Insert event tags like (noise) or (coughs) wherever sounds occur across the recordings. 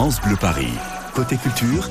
France Bleu Paris. Côté culture,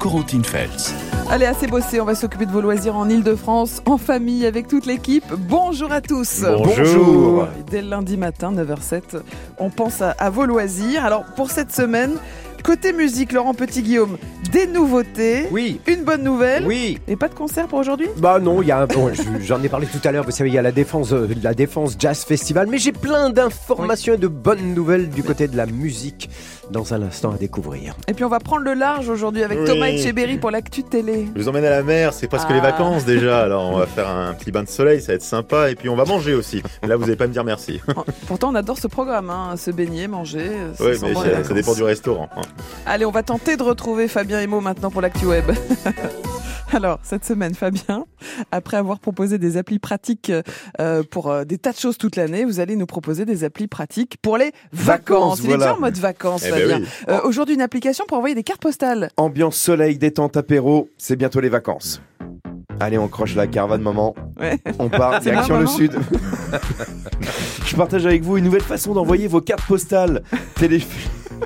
Corentine Feltz. Allez, assez bossé, on va s'occuper de vos loisirs en Ile-de-France, en famille, avec toute l'équipe. Bonjour à tous. Bonjour. Dès le lundi matin, 9h07, on pense à, à vos loisirs. Alors, pour cette semaine, côté musique, Laurent Petit-Guillaume, des nouveautés. Oui. Une bonne nouvelle. Oui. Et pas de concert pour aujourd'hui? Bah non, il y a un- bon, j'en ai parlé tout à l'heure, vous savez, il y a la défense, euh, la défense Jazz Festival, mais j'ai plein d'informations et de bonnes nouvelles du côté de la musique dans un instant à découvrir. Et puis on va prendre le large aujourd'hui avec Oui. Thomas Etcheberry pour l'actu télé. Je vous emmène à la mer, c'est presque Ah. les vacances déjà. Alors on va faire un petit bain de soleil, ça va être sympa. Et puis on va manger aussi. Mais là vous n'allez pas me dire merci. Pourtant on adore ce programme, hein, se baigner, manger. ça Oui, mais ça, dépend du restaurant. hein. Allez, on va tenter de retrouver Fabien Emo maintenant pour l'actu web. (laughs) Alors, cette semaine, Fabien, après avoir proposé des applis pratiques euh, pour euh, des tas de choses toute l'année, vous allez nous proposer des applis pratiques pour les vacances. Vacances, Il est voilà. en mode vacances, Eh ben Fabien. oui. Euh, Aujourd'hui, une application pour envoyer des cartes postales. Ambiance soleil, détente, apéro, c'est bientôt les vacances. Allez, on croche la caravane, maman. Ouais. On part, (laughs) direction le sud. (laughs) Je partage avec vous une nouvelle façon d'envoyer vos cartes postales. Télé...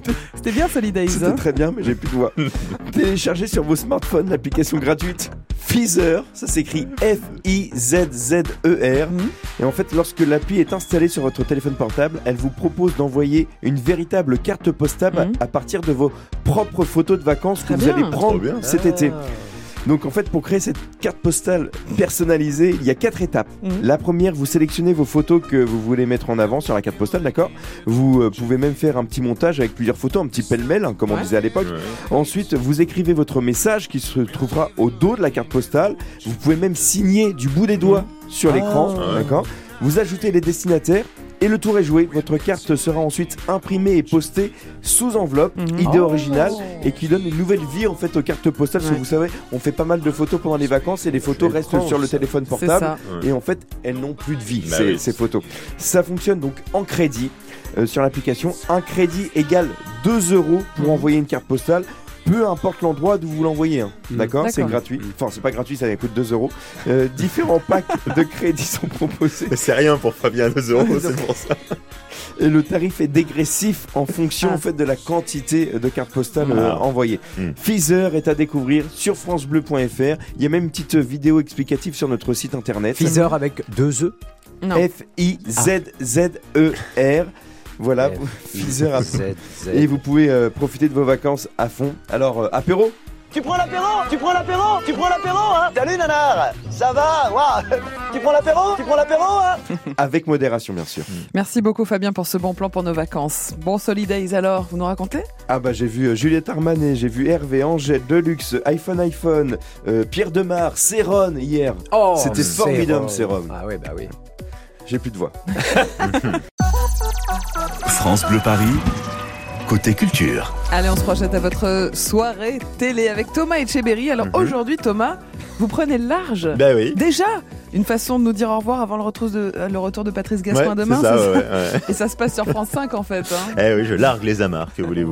(laughs) C'était bien Solidays. C'était Hein très bien, mais j'ai plus de voix. (laughs) Téléchargez sur vos smartphones l'application gratuite Feezer. Ça s'écrit F-I-Z-Z-E-R. Mhm. Et en fait, lorsque l'appli est installée sur votre téléphone portable, elle vous propose d'envoyer une véritable carte postale Mhm. à partir de vos propres photos de vacances Très que vous bien. allez prendre cet été. Donc en fait, pour créer cette carte postale personnalisée, il y a quatre étapes. Mhm. La première, vous sélectionnez vos photos que vous voulez mettre en avant sur la carte postale, d'accord? Vous euh, pouvez même faire un petit montage avec plusieurs photos, un petit pêle-mêle, hein, comme on disait à l'époque. Ouais. Ensuite, vous écrivez votre message qui se trouvera au dos de la carte postale. Vous pouvez même signer du bout des doigts sur l'écran, Ah d'accord? Vous ajoutez les destinataires. Et le tour est joué, votre carte sera ensuite imprimée et postée sous enveloppe, Mhm. idée Oh. originale, et qui donne une nouvelle vie en fait aux cartes postales. Parce que vous savez, on fait pas mal de photos pendant les vacances et les photos restent sur le téléphone portable. Et en fait, elles n'ont plus de vie, Bah ces, oui. ces photos. Ça fonctionne donc en crédit euh, sur l'application. Un crédit égale 2 euros pour Mhm. envoyer une carte postale. Peu importe l'endroit d'où vous l'envoyez, hein. Mhm. d'accord? C'est gratuit. Enfin, c'est pas gratuit, ça coûte 2 euros. Euh, différents packs de crédits sont proposés Mais C'est rien pour Fabien 2 euros, (laughs) c'est pour ça. et le tarif est dégressif en fonction Ah. en fait de la quantité de cartes postales euh, Ah. envoyées. Mhm. Feezer est à découvrir sur francebleu.fr. Il y a même une petite vidéo explicative sur notre site internet. Feezer avec deux E? Non. F-I-Z-Z-E-R. Voilà, F- Feezer à. Et vous pouvez euh, profiter de vos vacances à fond. Alors, euh, apéro Tu prends l'apéro Tu prends l'apéro Tu prends l'apéro, hein Salut nanar Ça va? Tu prends l'apéro Tu prends l'apéro, hein (laughs) avec modération, bien sûr. Merci beaucoup Fabien pour ce bon plan pour nos vacances. Bon Solidays alors, vous nous racontez? Ah bah j'ai vu euh, Juliette Armanet, j'ai vu Hervé, Angèle, Deluxe, iPhone iPhone, euh, Pierre Demar, Céron hier. Oh, C'était formidable. Sérum. Ah ouais, bah oui. J'ai plus de voix. (laughs) France Bleu Paris. Côté culture. Allez, on se projette à votre soirée télé avec Thomas Etcheberry. Alors Mhm. aujourd'hui Thomas, vous prenez le large. Bah oui. Déjà une façon de nous dire au revoir avant le retour de, euh, le retour de Patrice Ouais, Gascoigne demain. c'est ça, ouais, ouais. Et ça se passe sur France 5 en fait. hein. Eh oui, je largue les amarres, que voulez-vous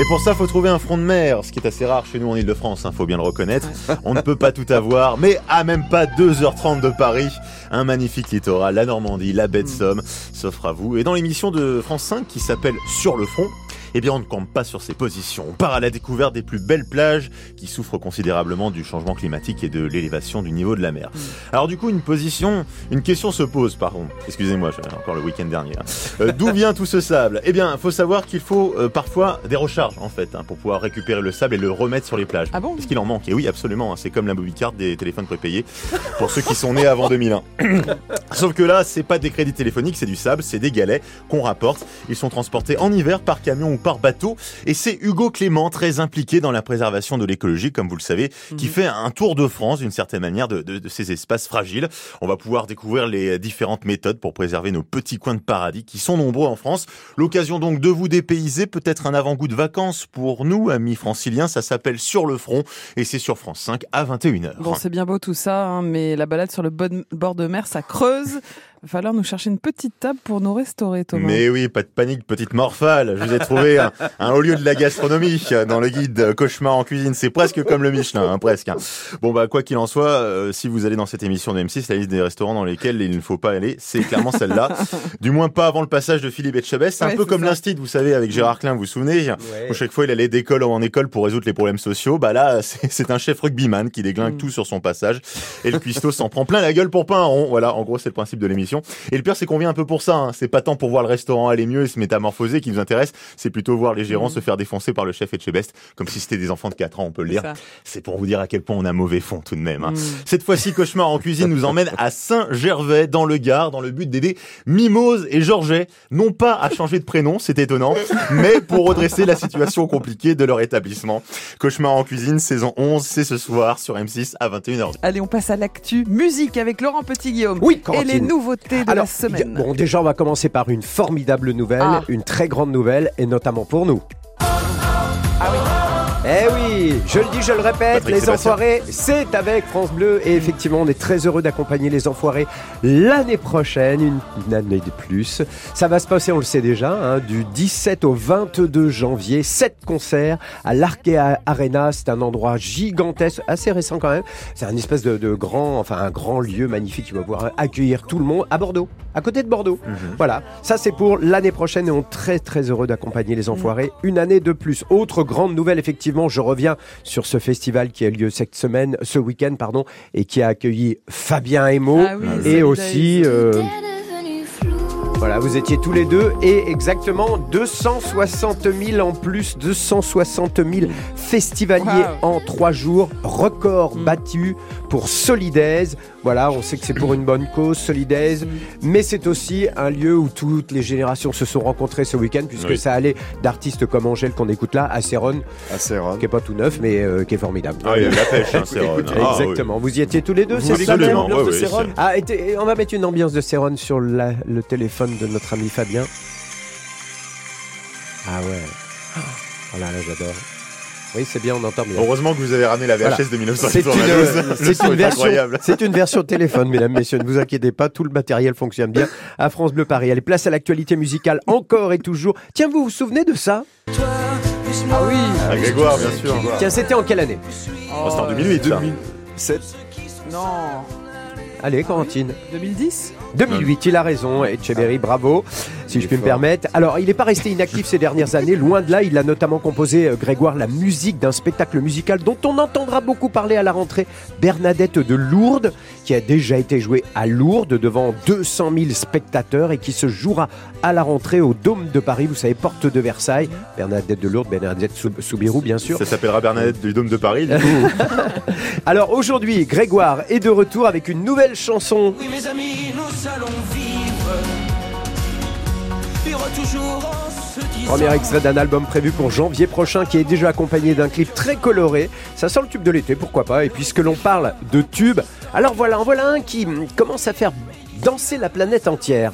Et pour ça, faut trouver un front de mer, ce qui est assez rare chez nous en Ile-de-France, hein, faut bien le reconnaître. On ne peut pas tout avoir, mais à même pas 2h30 de Paris, un magnifique littoral, la Normandie, la baie de Somme, s'offre à vous. Et dans l'émission de France 5 qui s'appelle Sur le front, eh bien on ne campe pas sur ses positions. On part à la découverte des plus belles plages qui souffrent considérablement du changement climatique et de l'élévation du niveau de la mer. Alors du coup, une position, une question se pose, pardon. Excusez-moi, encore le week-end dernier. hein. Euh, D'où (laughs) vient tout ce sable? Eh bien, faut savoir qu'il faut euh, parfois des recharges en fait hein, pour pouvoir récupérer le sable et le remettre sur les plages. Ah bon? Parce qu'il en manque. Et oui, absolument. hein, c'est comme la card des téléphones prépayés pour ceux qui sont nés avant 2001. (coughs) Sauf que là, c'est pas des crédits téléphoniques, c'est du sable, c'est des galets qu'on rapporte. Ils sont transportés en hiver par camion ou par bateau. Et c'est Hugo Clément, très impliqué dans la préservation de l'écologie, comme vous le savez, qui Mhm. fait un tour de France d'une certaine manière de, de- de ces espaces fragiles. On va pouvoir découvrir les différentes méthodes pour préserver nos petits coins de paradis qui sont nombreux en France. L'occasion donc de vous dépayser, peut-être un avant-goût de vacances pour nous, amis franciliens. Ça s'appelle Sur le front et c'est sur France 5 à 21h. Bon, c'est bien beau tout ça, hein, mais la balade sur le bord de mer, ça creuse. Va falloir nous chercher une petite table pour nous restaurer, Thomas. Mais oui, pas de panique, petite morphale. Je vous ai trouvé un, (laughs) un haut lieu de la gastronomie dans le guide Cauchemar en cuisine. C'est presque comme le Michelin, hein, presque. hein. Bon bah quoi qu'il en soit, euh, si vous allez dans cette émission de M6, la liste des restaurants dans lesquels il ne faut pas aller, c'est clairement celle-là. (laughs) Du moins pas avant le passage de Philippe Etchebest. C'est un Ouais, peu comme l'instit, vous savez, avec Gérard Klein, vous vous souvenez où chaque fois il allait d'école en école pour résoudre les problèmes sociaux. Bah là, c'est un chef rugbyman qui déglingue Mm. tout sur son passage. Et le cuistot s'en prend plein la gueule pour pas un rond. Voilà, en gros, c'est le principe de l'émission. Et le pire, c'est qu'on vient un peu pour ça. hein. C'est pas tant pour voir le restaurant aller mieux et se métamorphoser qui nous intéresse. C'est plutôt voir les gérants Mm. se faire défoncer par le chef Etchebest, comme si c'était des enfants de 4 ans, on peut le ça. C'est pour vous dire à quel point on a mauvais fond tout de même. hein. Mm. Cette fois-ci, Cauchemar en cuisine nous emmène à Saint-Gervais, dans le Gard, dans le but d'aider Mimose et Georget, non pas à changer de prénom, c'est étonnant, mais pour redresser la situation compliquée de leur établissement. Cauchemar en cuisine, saison 11, c'est ce soir sur M6 à 21h. Allez, on passe à l'actu musique avec Laurent Petit-Guillaume. Oui, Et Corentine. les nouveautés de Alors, la semaine. bon, déjà, on va commencer par une formidable nouvelle, Ah. une très grande nouvelle, et notamment pour nous. Eh oui, je le dis, je le répète, Patrick les Sébastien. enfoirés, c'est avec France Bleu. Et effectivement, on est très heureux d'accompagner les enfoirés l'année prochaine, une, une année de plus. Ça va se passer, on le sait déjà, hein, du 17 au 22 janvier, sept concerts à l'Arkea Arena. C'est un endroit gigantesque, assez récent quand même. C'est un espèce de, de grand, enfin un grand lieu magnifique qui va pouvoir accueillir tout le monde à Bordeaux, à côté de Bordeaux. Voilà, ça c'est pour l'année prochaine et on est très très heureux d'accompagner les enfoirés une année de plus. Autre grande nouvelle, effectivement, je reviens sur ce festival qui a lieu cette semaine, ce week-end, pardon, et qui a accueilli Fabien Emo Ah oui, et aussi. euh, voilà, vous étiez tous les deux et exactement 260 000 en plus, 260 000 festivaliers Wow. en trois jours, record Mm. battu pour Solidaise. Voilà, on sait que c'est pour une bonne cause, Solidaise, Mm. mais c'est aussi un lieu où toutes les générations se sont rencontrées ce week-end, puisque Oui. ça allait d'artistes comme Angèle qu'on écoute là, à Céron, qui est pas tout neuf, mais euh, qui est formidable. Ah, il y a de la pêche, hein. Ah, oui. Exactement. Vous y étiez tous les deux, c'est ça Absolument, ouais, ouais, Ah, et t- et on va mettre une ambiance de Céron sur la- le téléphone de notre ami Fabien. Ah ouais. Oh là là, j'adore. Oui, c'est bien, on entend bien. Heureusement que vous avez ramené la VHS Voilà. de C'est 1992. une, Le c'est une version, incroyable. c'est une version téléphone, mesdames, messieurs. Ne vous inquiétez pas, tout le matériel fonctionne bien à France Bleu Paris. Allez, place à l'actualité musicale encore et toujours. Tiens, vous vous souvenez de ça? Ah oui. Ah, Grégoire, bien sûr. Tiens, c'était en quelle année? Oh, c'était en 2008, ça. 7 Non. Allez, Corentine. 2010 2008, il a raison, Etcheberry, bravo, si je puis me permettre. Alors, il n'est pas resté inactif ces dernières années, loin de là, il a notamment composé, euh, Grégoire, la musique d'un spectacle musical dont on entendra beaucoup parler à la rentrée, Bernadette de Lourdes, qui a déjà été joué à Lourdes devant 200 000 spectateurs et qui se jouera à la rentrée au Dôme de Paris, vous savez, porte de Versailles. Bernadette de Lourdes, Bernadette Sou- Soubirou, bien sûr. Ça s'appellera Bernadette du Dôme de Paris. du coup. (laughs) Alors aujourd'hui, Grégoire est de retour avec une nouvelle chanson. Oui, mes amis, nous allons vivre. Vivre toujours en se disant. Premier extrait d'un album prévu pour janvier prochain qui est déjà accompagné d'un clip très coloré. Ça sent le tube de l'été, pourquoi pas. Et puisque l'on parle de tube, alors voilà, en voilà un qui commence à faire danser la planète entière.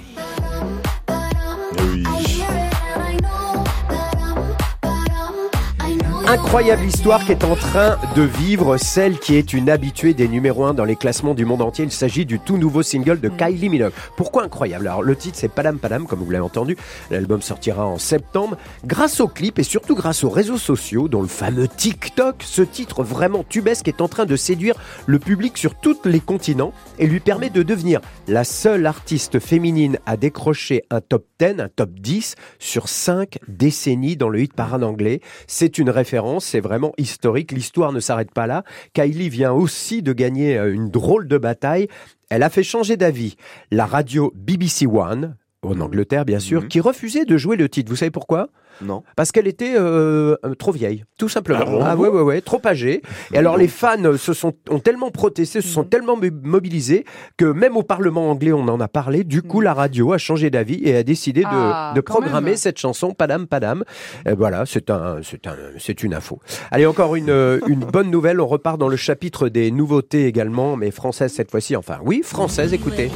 Incroyable histoire qui est en train de vivre, celle qui est une habituée des numéros 1 dans les classements du monde entier. Il s'agit du tout nouveau single de Kylie Minogue. Pourquoi incroyable? Alors le titre c'est Padam Padam comme vous l'avez entendu. L'album sortira en septembre. Grâce au clip et surtout grâce aux réseaux sociaux, dont le fameux TikTok, ce titre vraiment tubesque est en train de séduire le public sur tous les continents et lui permet de devenir la seule artiste féminine à décrocher un top 10, un top 10 sur 5 décennies dans le hit parade anglais. C'est une référence, c'est vraiment historique. L'histoire ne s'arrête pas là. Kylie vient aussi de gagner euh, une drôle de bataille. Elle a fait changer d'avis la radio BBC One, en Angleterre bien sûr, Mhm. qui refusait de jouer le titre. Vous savez pourquoi? Non. parce qu'elle était euh, euh, trop vieille, tout simplement. Ah bon ouais, ouais, ouais, trop âgée. Et alors les fans se sont ont tellement protesté, se sont Mhm. tellement mo- mobilisés que même au Parlement anglais, on en a parlé. Du coup, la radio a changé d'avis et a décidé de, Ah, de programmer même. cette chanson Padam Padam. Et voilà, c'est un, c'est un, c'est une info. Allez, encore une euh, une bonne nouvelle. On repart dans le chapitre des nouveautés également, mais françaises cette fois-ci. Enfin, oui, françaises. Écoutez.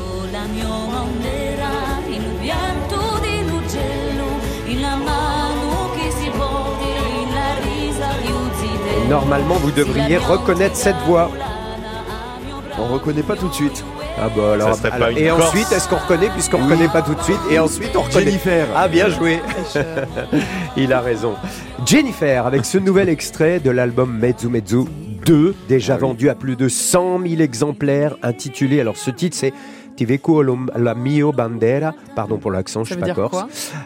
Normalement, vous devriez reconnaître cette voix. On reconnaît pas tout de suite. Ah bah alors, Ça serait pas alors- une et Corse ensuite, est-ce qu'on reconnaît puisqu'on Oui. reconnaît pas tout de suite Et ensuite, on reconnaît. Jennifer. Ah bien joué. (laughs) Il a raison. Jennifer avec ce nouvel extrait de l'album Mezzu Mezzu 2, déjà vendu à plus de 100 000 exemplaires, intitulé. Alors ce titre c'est Ti veco lo- la mio bandera, pardon pour l'accent, je suis pas corse.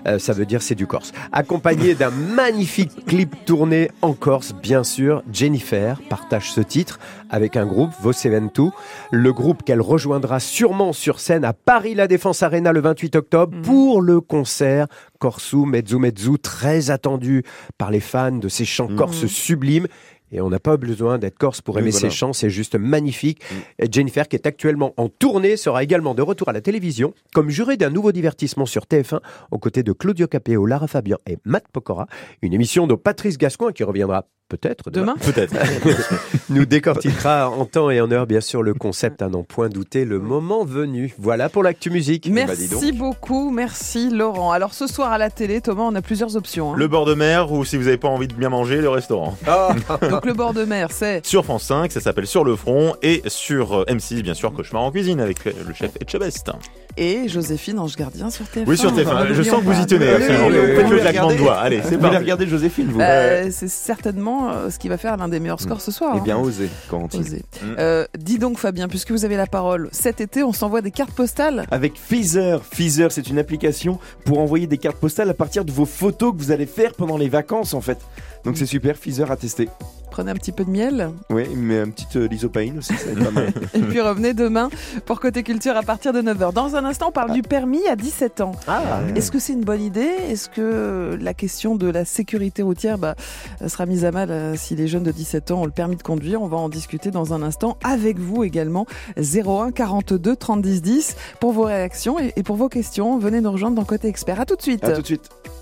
Euh, ça veut dire c'est du corse. Accompagné d'un magnifique clip tourné en Corse, bien sûr. Jennifer partage ce titre avec un groupe, Voseventu, le groupe qu'elle rejoindra sûrement sur scène à Paris La Défense Arena le 28 octobre pour le concert Corsu Mezzu Mezzu, très attendu par les fans de ces chants corses sublimes. Et on n'a pas besoin d'être corse pour Oui, aimer voilà. ces chants, c'est juste magnifique. Et Jennifer, qui est actuellement en tournée, sera également de retour à la télévision comme juré d'un nouveau divertissement sur TF1 aux côtés de Claudio Capéo, Lara Fabian et Matt Pokora. Une émission de Patrice Gascoigne qui reviendra peut-être demain. Demain Peut-être. (laughs) Nous décortiquera en temps et en heure, bien sûr, le concept à n'en point douter le moment venu. Voilà pour l'actu musique. Bah, dis Merci beaucoup, merci Laurent. Alors ce soir à la télé, Thomas, on a plusieurs options. hein. Le bord de mer ou si vous n'avez pas envie de bien manger, le restaurant. (laughs) (laughs) Donc le bord de mer, c'est Sur France 5, ça s'appelle Sur le front et sur euh, M6, bien sûr, Cauchemar en cuisine avec euh, le chef Etchebest. Et Joséphine Ange Gardien sur TF1. Oui, sur TF1. Je sens que vous y tenez. Oui, absolument. oui, oui, Faites oui, le oui. claquement de doigts. Allez, c'est Vous parti. regarder Joséphine, vous Euh, c'est certainement euh, ce qui va faire l'un des meilleurs scores ce soir. Eh hein. bien, osez, Corentine. Osez. Mm. Euh, dis donc Fabien, puisque vous avez la parole, cet été on s'envoie des cartes postales. Avec Feezer. Feezer, c'est une application pour envoyer des cartes postales à partir de vos photos que vous allez faire pendant les vacances, en fait. Donc c'est super, Feezer à tester. Prenez un petit peu de miel Oui, mais un petit euh, lysopaïne aussi, ça va être pas mal. (laughs) et puis revenez demain pour Côté Culture à partir de 9h. Dans un instant, on parle du permis à 17 ans. Ah, Est-ce que c'est une bonne idée? Est-ce que la question de la sécurité routière bah, sera mise à mal euh, si les jeunes de 17 ans ont le permis de conduire? On va en discuter dans un instant avec vous également. 01 42 30 10 10 pour vos réactions et, et pour vos questions. Venez nous rejoindre dans Côté Expert. À tout de suite. à tout de suite.